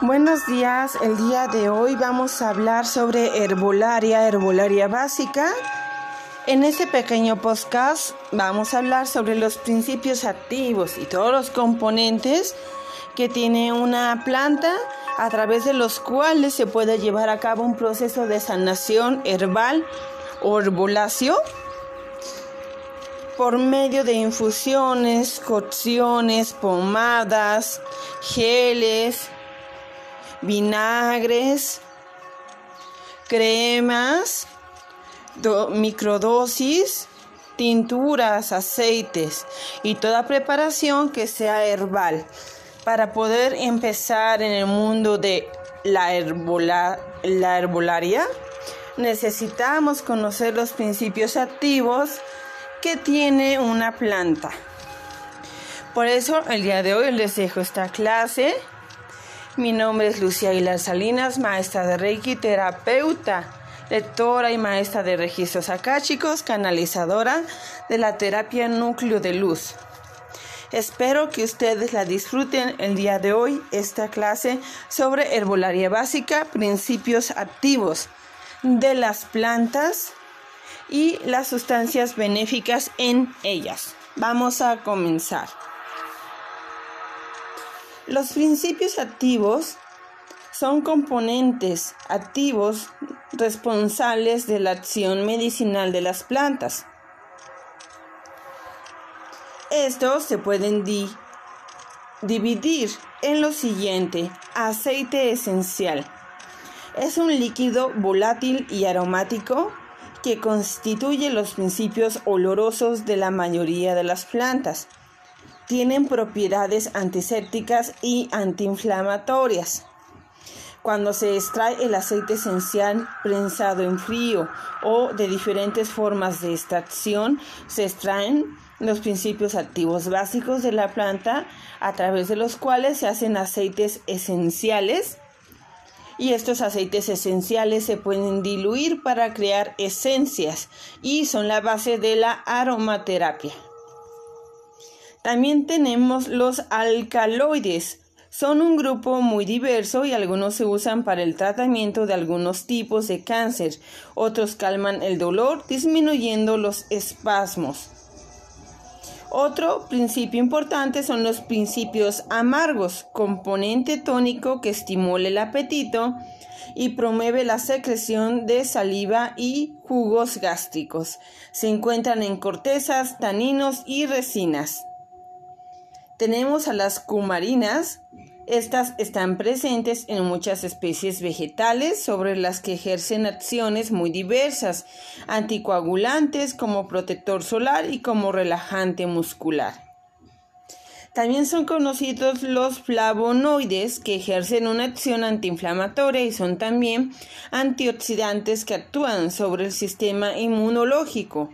Buenos días, el día de hoy vamos a hablar sobre herbolaria, herbolaria básica. En este pequeño podcast vamos a hablar sobre los principios activos y todos los componentes que tiene una planta a través de los cuales se puede llevar a cabo un proceso de sanación herbal o herbolacio por medio de infusiones, cocciones, pomadas, geles, vinagres, cremas, microdosis, tinturas, aceites y toda preparación que sea herbal. Para poder empezar en el mundo de la, la herbolaria, necesitamos conocer los principios activos que tiene una planta. Por eso el día de hoy les dejo esta clase mi nombre es Lucía Aguilar Salinas, maestra de Reiki, terapeuta, lectora y maestra de registros akáshicos, canalizadora de la terapia núcleo de luz. Espero que ustedes la disfruten el día de hoy, esta clase sobre herbolaria básica, principios activos de las plantas y las sustancias benéficas en ellas. Vamos a comenzar. Los principios activos son componentes activos responsables de la acción medicinal de las plantas. Estos se pueden dividir en lo siguiente. Aceite esencial. Es un líquido volátil y aromático que constituye los principios olorosos de la mayoría de las plantas tienen propiedades antisépticas y antiinflamatorias. Cuando se extrae el aceite esencial prensado en frío o de diferentes formas de extracción, se extraen los principios activos básicos de la planta a través de los cuales se hacen aceites esenciales y estos aceites esenciales se pueden diluir para crear esencias y son la base de la aromaterapia. También tenemos los alcaloides. Son un grupo muy diverso y algunos se usan para el tratamiento de algunos tipos de cáncer. Otros calman el dolor disminuyendo los espasmos. Otro principio importante son los principios amargos, componente tónico que estimula el apetito y promueve la secreción de saliva y jugos gástricos. Se encuentran en cortezas, taninos y resinas. Tenemos a las cumarinas. Estas están presentes en muchas especies vegetales sobre las que ejercen acciones muy diversas, anticoagulantes como protector solar y como relajante muscular. También son conocidos los flavonoides que ejercen una acción antiinflamatoria y son también antioxidantes que actúan sobre el sistema inmunológico.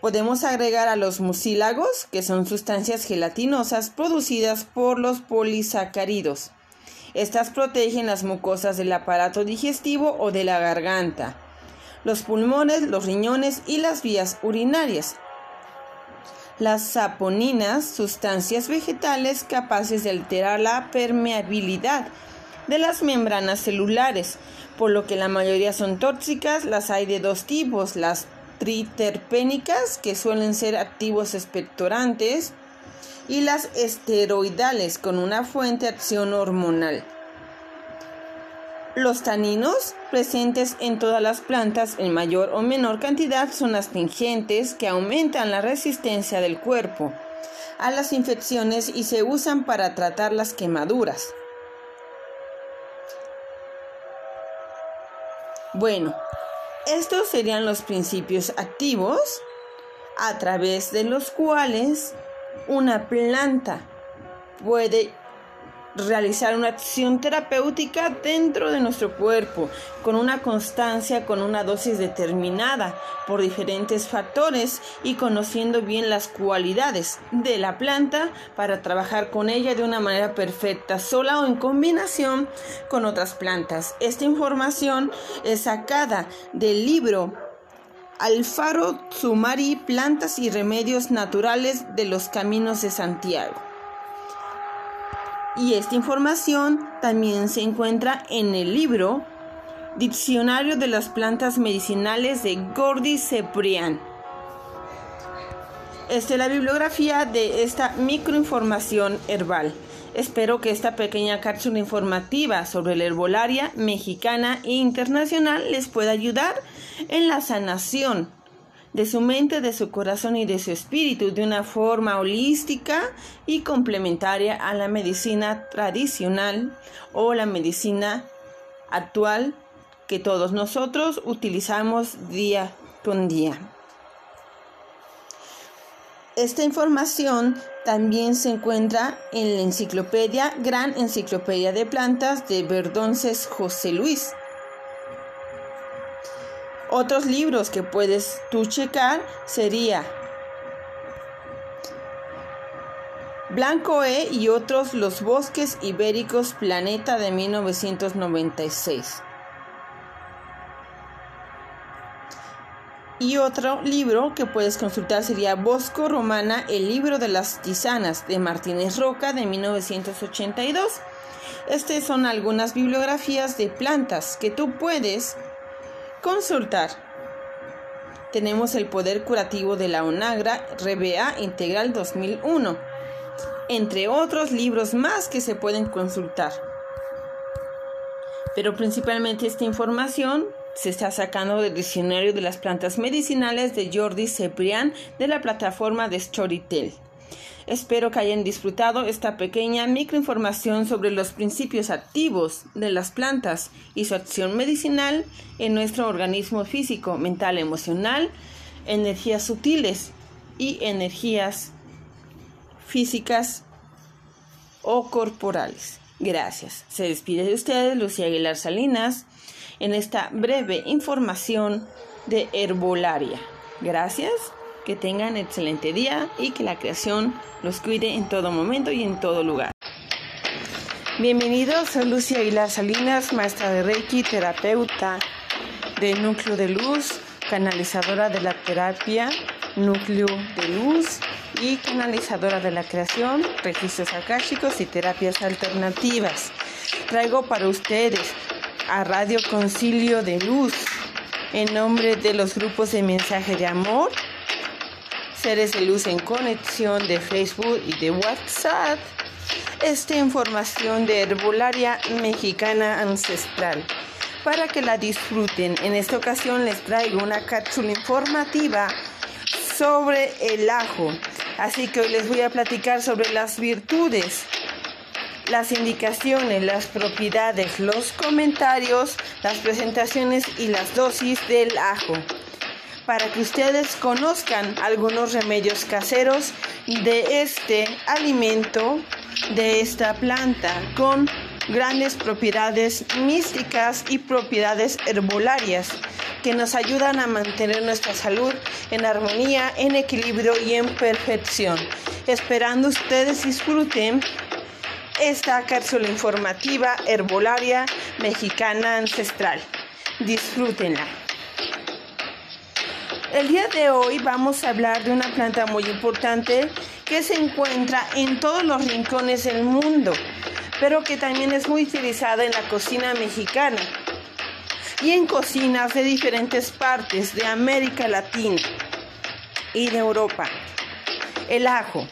Podemos agregar a los mucílagos, que son sustancias gelatinosas producidas por los polisacáridos. Estas protegen las mucosas del aparato digestivo o de la garganta, los pulmones, los riñones y las vías urinarias. Las saponinas, sustancias vegetales capaces de alterar la permeabilidad de las membranas celulares, por lo que la mayoría son tóxicas, las hay de dos tipos, las triterpénicas, que suelen ser activos expectorantes, y las esteroidales, con una fuente de acción hormonal. Los taninos, presentes en todas las plantas en mayor o menor cantidad, son astringentes que aumentan la resistencia del cuerpo a las infecciones y se usan para tratar las quemaduras. Bueno, estos serían los principios activos a través de los cuales una planta puede realizar una acción terapéutica dentro de nuestro cuerpo, con una constancia, con una dosis determinada, por diferentes factores y conociendo bien las cualidades de la planta para trabajar con ella de una manera perfecta, sola o en combinación con otras plantas. Esta información es sacada del libro Alfaro Sumari, Plantas y Remedios Naturales de los Caminos de Santiago. Y esta información también se encuentra en el libro Diccionario de las plantas medicinales de Gordy Ceprian. Esta es la bibliografía de esta microinformación herbal. Espero que esta pequeña cápsula informativa sobre la herbolaria mexicana e internacional les pueda ayudar en la sanación de su mente, de su corazón y de su espíritu de una forma holística y complementaria a la medicina tradicional o la medicina actual que todos nosotros utilizamos día con día. Esta información también se encuentra en la enciclopedia, Gran Enciclopedia de Plantas de Verdonces José Luis. Otros libros que puedes tú checar sería Blanco E y otros Los bosques ibéricos Planeta de 1996. Y otro libro que puedes consultar sería Bosco Romana, el libro de las tisanas de Martínez Roca de 1982. Estas son algunas bibliografías de plantas que tú puedes consultar. Tenemos el poder curativo de la Onagra RBA Integral 2001, entre otros libros más que se pueden consultar. Pero principalmente esta información se está sacando del diccionario de las plantas medicinales de Jordi Ceprian de la plataforma de Storytel. Espero que hayan disfrutado esta pequeña microinformación sobre los principios activos de las plantas y su acción medicinal en nuestro organismo físico, mental, emocional, energías sutiles y energías físicas o corporales. Gracias. Se despide de ustedes Lucía Aguilar Salinas en esta breve información de herbolaria. Gracias, que tengan excelente día y que la creación los cuide en todo momento y en todo lugar. Bienvenidos, soy Lucia Aguilar Salinas, maestra de Reiki, terapeuta de núcleo de luz, canalizadora de la terapia, núcleo de luz y canalizadora de la creación, registros akáshicos y terapias alternativas. Traigo para ustedes a Radio Concilio de Luz en nombre de los grupos de mensaje de amor, seres de luz en conexión de Facebook y de WhatsApp, esta información de herbolaria mexicana ancestral. Para que la disfruten, en esta ocasión les traigo una cápsula informativa sobre el ajo. Así que hoy les voy a platicar sobre las virtudes las indicaciones, las propiedades, los comentarios, las presentaciones y las dosis del ajo para que ustedes conozcan algunos remedios caseros de este alimento, de esta planta, con grandes propiedades místicas y propiedades herbolarias que nos ayudan a mantener nuestra salud en armonía, en equilibrio y en perfección. Esperando ustedes disfruten esta cápsula informativa herbolaria mexicana ancestral. Disfrútenla. El día de hoy vamos a hablar de una planta muy importante que se encuentra en todos los rincones del mundo, pero que también es muy utilizada en la cocina mexicana y en cocinas de diferentes partes de América Latina y de Europa. El ajo.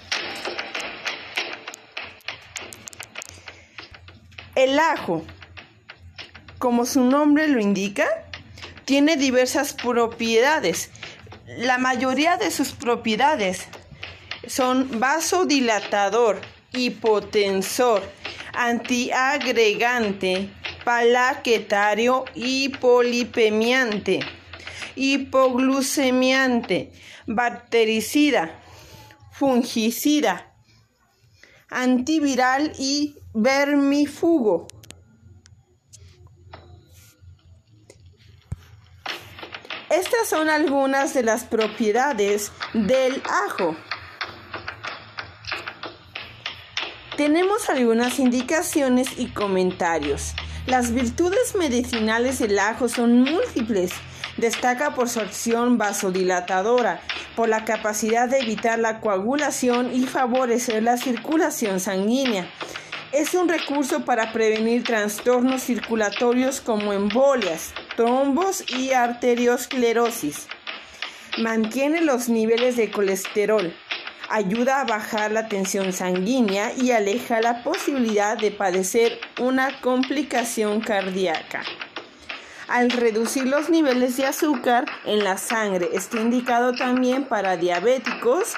El ajo, como su nombre lo indica, tiene diversas propiedades. La mayoría de sus propiedades son vasodilatador, hipotensor, antiagregante, palaquetario, hipolipemiante, hipoglucemiante, bactericida, fungicida, antiviral y vermifugo. Estas son algunas de las propiedades del ajo. Tenemos algunas indicaciones y comentarios. Las virtudes medicinales del ajo son múltiples. Destaca por su acción vasodilatadora, por la capacidad de evitar la coagulación y favorecer la circulación sanguínea Es un recurso para prevenir trastornos circulatorios como embolias, trombos y arteriosclerosis. Mantiene los niveles de colesterol, ayuda a bajar la tensión sanguínea y aleja la posibilidad de padecer una complicación cardíaca. Al reducir los niveles de azúcar en la sangre, está indicado también para diabéticos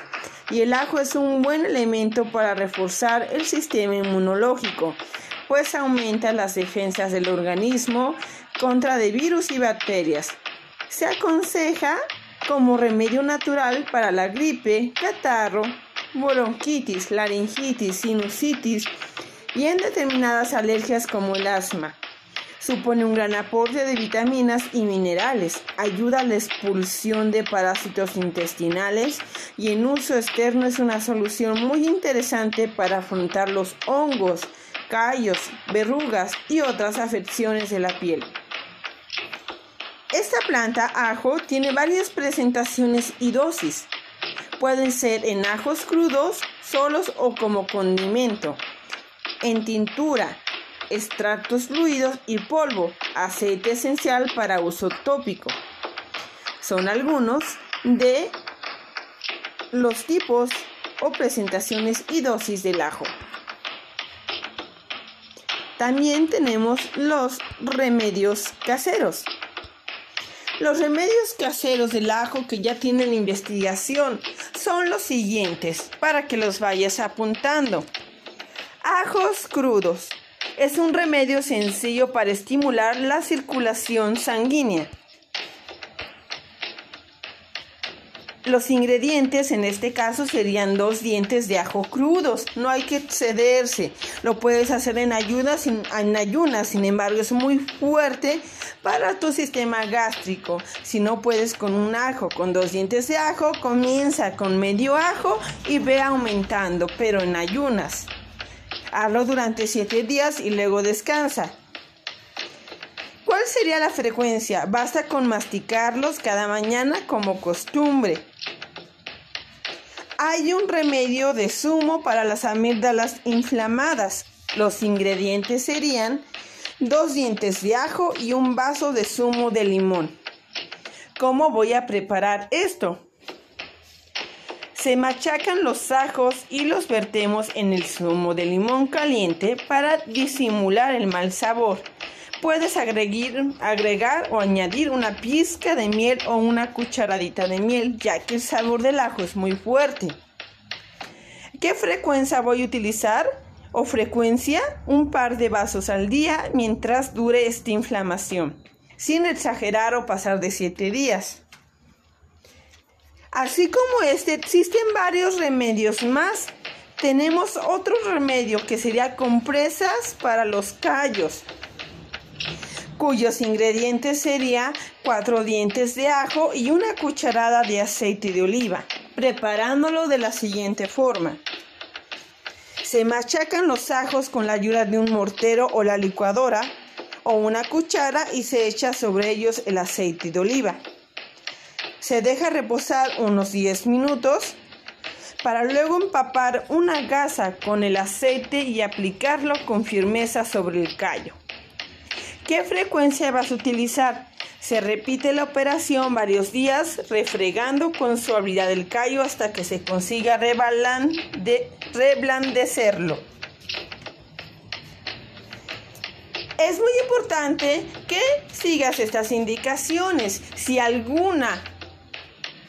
y el ajo es un buen elemento para reforzar el sistema inmunológico, pues aumenta las defensas del organismo contra de virus y bacterias. Se aconseja como remedio natural para la gripe, catarro, bronquitis, laringitis, sinusitis y en determinadas alergias como el asma. Supone un gran aporte de vitaminas y minerales, ayuda a la expulsión de parásitos intestinales y en uso externo es una solución muy interesante para afrontar los hongos, callos, verrugas y otras afecciones de la piel. Esta planta ajo tiene varias presentaciones y dosis. Pueden ser en ajos crudos, solos o como condimento, en tintura, extractos fluidos y polvo, aceite esencial para uso tópico. Son algunos de los tipos o presentaciones y dosis del ajo. También tenemos los remedios caseros. Los remedios caseros del ajo que ya tienen investigación son los siguientes para que los vayas apuntando. Ajos crudos. Es un remedio sencillo para estimular la circulación sanguínea. Los ingredientes en este caso serían dos dientes de ajo crudos. No hay que excederse. Lo puedes hacer en ayunas, en ayunas, sin embargo es muy fuerte para tu sistema gástrico. Si no puedes con un ajo, con dos dientes de ajo, comienza con medio ajo y ve aumentando, pero en ayunas. Hazlo durante siete días y luego descansa. ¿Cuál sería la frecuencia? Basta con masticarlos cada mañana como costumbre. Hay un remedio de zumo para las amígdalas inflamadas. Los ingredientes serían dos dientes de ajo y un vaso de zumo de limón. ¿Cómo voy a preparar esto? Se machacan los ajos y los vertemos en el zumo de limón caliente para disimular el mal sabor. Puedes agregar, o añadir una pizca de miel o una cucharadita de miel, ya que el sabor del ajo es muy fuerte. ¿Qué frecuencia voy a utilizar? O frecuencia, un par de vasos al día mientras dure esta inflamación, sin exagerar o pasar de 7 días. Así como este, existen varios remedios más. Tenemos otro remedio que sería compresas para los callos cuyos ingredientes serían cuatro dientes de ajo y una cucharada de aceite de oliva, preparándolo de la siguiente forma. Se machacan los ajos con la ayuda de un mortero o la licuadora o una cuchara y se echa sobre ellos el aceite de oliva. Se deja reposar unos 10 minutos para luego empapar una gasa con el aceite y aplicarlo con firmeza sobre el callo. ¿Qué frecuencia vas a utilizar? Se repite la operación varios días refregando con suavidad el callo hasta que se consiga reblandecerlo. Es muy importante que sigas estas indicaciones. Si alguna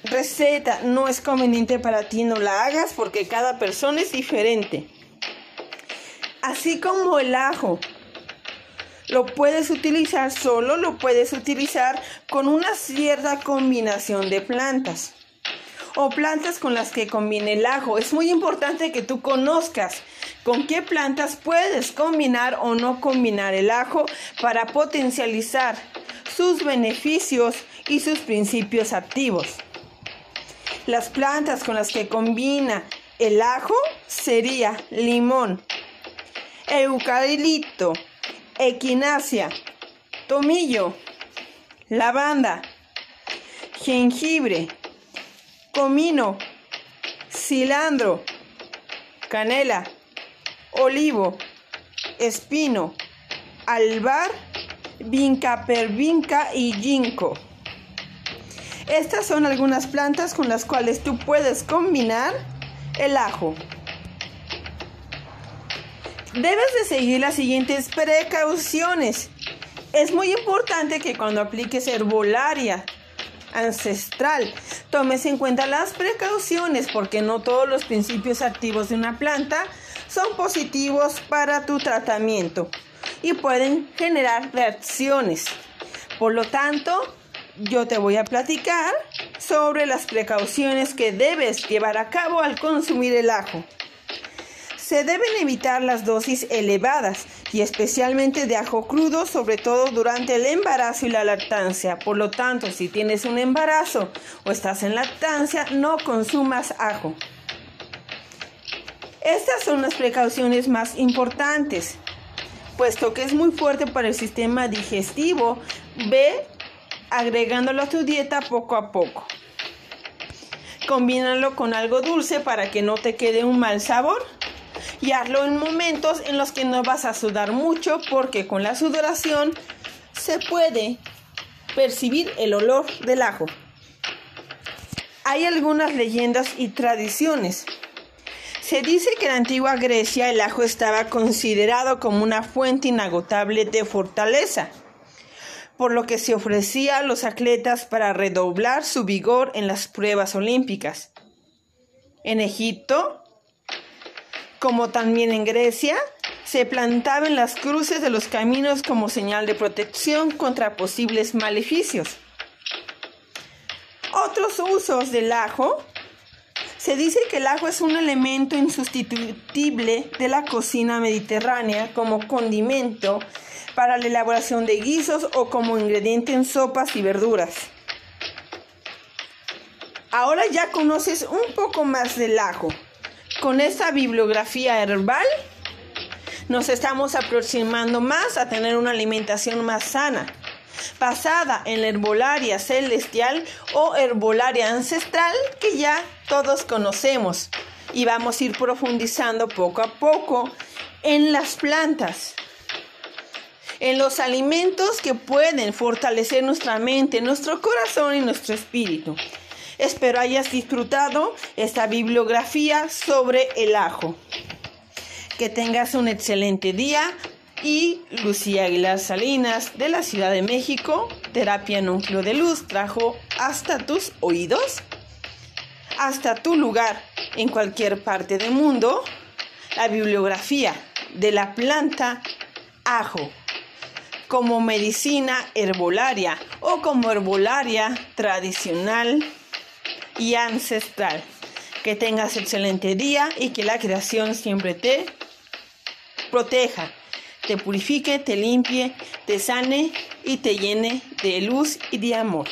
receta no es conveniente para ti, no la hagas porque cada persona es diferente. Así como el ajo lo puedes utilizar solo, lo puedes utilizar con una cierta combinación de plantas o plantas con las que combine el ajo. Es muy importante que tú conozcas con qué plantas puedes combinar o no combinar el ajo para potencializar sus beneficios y sus principios activos. Las plantas con las que combina el ajo sería limón, eucalipto, equinacia, tomillo, lavanda, jengibre, comino, cilantro, canela, olivo, espino, albar, vinca pervinca y ginkgo. Estas son algunas plantas con las cuales tú puedes combinar el ajo. Debes de seguir las siguientes precauciones. Es muy importante que cuando apliques herbolaria ancestral tomes en cuenta las precauciones porque no todos los principios activos de una planta son positivos para tu tratamiento y pueden generar reacciones. Por lo tanto, yo te voy a platicar sobre las precauciones que debes llevar a cabo al consumir el ajo. Se deben evitar las dosis elevadas y especialmente de ajo crudo, sobre todo durante el embarazo y la lactancia. Por lo tanto, si tienes un embarazo o estás en lactancia, no consumas ajo. Estas son las precauciones más importantes, puesto que es muy fuerte para el sistema digestivo. Ve agregándolo a tu dieta poco a poco. Combínalo con algo dulce para que no te quede un mal sabor y hazlo en momentos en los que no vas a sudar mucho porque con la sudoración se puede percibir el olor del ajo. Hay algunas leyendas y tradiciones. Se dice que en la antigua Grecia el ajo estaba considerado como una fuente inagotable de fortaleza, por lo que se ofrecía a los atletas para redoblar su vigor en las pruebas olímpicas. En Egipto, como también en Grecia, se plantaba en las cruces de los caminos como señal de protección contra posibles maleficios. Otros usos del ajo. Se dice que el ajo es un elemento insustituible de la cocina mediterránea como condimento para la elaboración de guisos o como ingrediente en sopas y verduras. Ahora ya conoces un poco más del ajo. Con esta bibliografía herbal nos estamos aproximando más a tener una alimentación más sana, basada en la herbolaria celestial o herbolaria ancestral que ya todos conocemos y vamos a ir profundizando poco a poco en las plantas, en los alimentos que pueden fortalecer nuestra mente, nuestro corazón y nuestro espíritu. Espero hayas disfrutado esta bibliografía sobre el ajo. Que tengas un excelente día y Lucía Aguilar Salinas de la Ciudad de México, Terapia Núcleo de Luz, trajo hasta tus oídos, hasta tu lugar en cualquier parte del mundo, la bibliografía de la planta ajo como medicina herbolaria o como herbolaria tradicional y ancestral. Que tengas excelente día y que la creación siempre te proteja, te purifique, te limpie, te sane y te llene de luz y de amor.